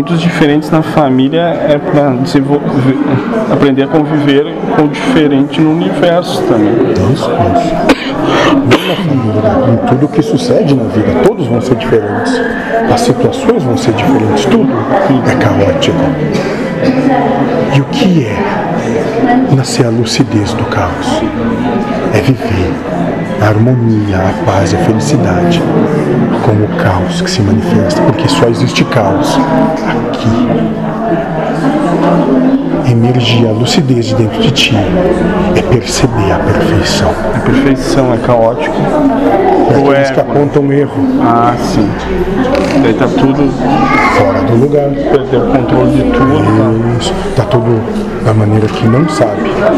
muitos diferentes na família é para aprender a conviver com o diferente no universo também. Na família, em tudo que sucede na vida, todos vão ser diferentes. As situações vão ser diferentes, tudo é caótico. E o que é nascer a lucidez do caos? É viver a harmonia, a paz e a felicidade com o caos que se manifesta, porque só existe caos aqui. Emergir a lucidez de dentro de ti é perceber a perfeição. A perfeição é caótico. É Ou aqueles que é. apontam erro Ah, sim. Daí tá tudo. fora do lugar. Perdeu o controle de tudo. Isso, tá tudo da maneira que não sabe. Tá?